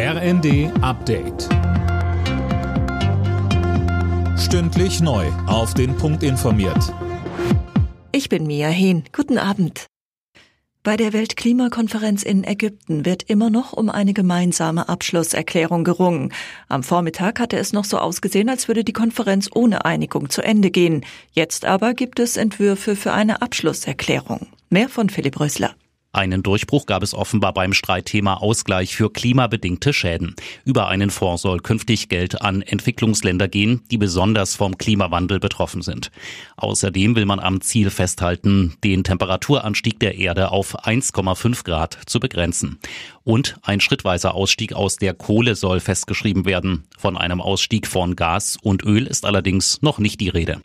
RND Update. Stündlich neu. Auf den Punkt informiert. Ich bin Mia Hehn. Guten Abend. Bei der Weltklimakonferenz in Ägypten wird immer noch um eine gemeinsame Abschlusserklärung gerungen. Am Vormittag hatte es noch so ausgesehen, als würde die Konferenz ohne Einigung zu Ende gehen. Jetzt aber gibt es Entwürfe für eine Abschlusserklärung. Mehr von Philipp Rösler. Einen Durchbruch gab es offenbar beim Streitthema Ausgleich für klimabedingte Schäden. Über einen Fonds soll künftig Geld an Entwicklungsländer gehen, die besonders vom Klimawandel betroffen sind. Außerdem will man am Ziel festhalten, den Temperaturanstieg der Erde auf 1,5 Grad zu begrenzen. Und ein schrittweiser Ausstieg aus der Kohle soll festgeschrieben werden. Von einem Ausstieg von Gas und Öl ist allerdings noch nicht die Rede.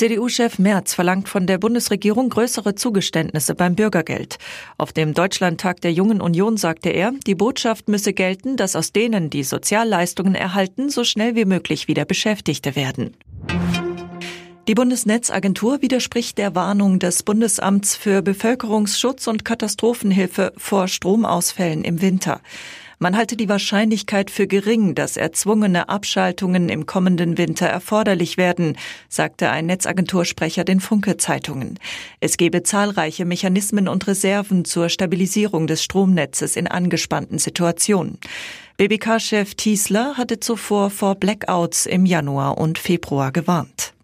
CDU-Chef Merz verlangt von der Bundesregierung größere Zugeständnisse beim Bürgergeld. Auf dem Deutschlandtag der Jungen Union sagte er, die Botschaft müsse gelten, dass aus denen, die Sozialleistungen erhalten, so schnell wie möglich wieder Beschäftigte werden. Die Bundesnetzagentur widerspricht der Warnung des Bundesamts für Bevölkerungsschutz und Katastrophenhilfe vor Stromausfällen im Winter. Man halte die Wahrscheinlichkeit für gering, dass erzwungene Abschaltungen im kommenden Winter erforderlich werden, sagte ein Netzagentursprecher den Funke-Zeitungen. Es gebe zahlreiche Mechanismen und Reserven zur Stabilisierung des Stromnetzes in angespannten Situationen. BBK-Chef Tiesler hatte zuvor vor Blackouts im Januar und Februar gewarnt.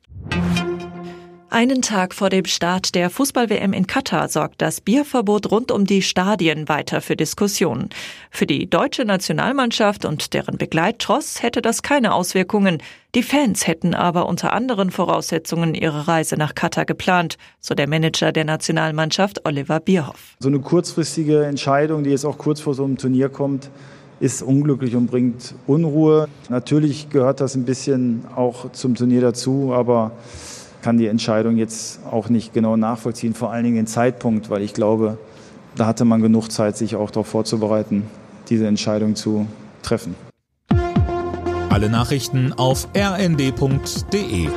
Einen Tag vor dem Start der Fußball-WM in Katar sorgt das Bierverbot rund um die Stadien weiter für Diskussionen. Für die deutsche Nationalmannschaft und deren Begleittross hätte das keine Auswirkungen. Die Fans hätten aber unter anderen Voraussetzungen ihre Reise nach Katar geplant, so der Manager der Nationalmannschaft Oliver Bierhoff. So eine kurzfristige Entscheidung, die jetzt auch kurz vor so einem Turnier kommt, ist unglücklich und bringt Unruhe. Natürlich gehört das ein bisschen auch zum Turnier dazu, aber kann die Entscheidung jetzt auch nicht genau nachvollziehen, vor allen Dingen den Zeitpunkt, weil ich glaube, da hatte man genug Zeit, sich auch darauf vorzubereiten, diese Entscheidung zu treffen. Alle Nachrichten auf rnd.de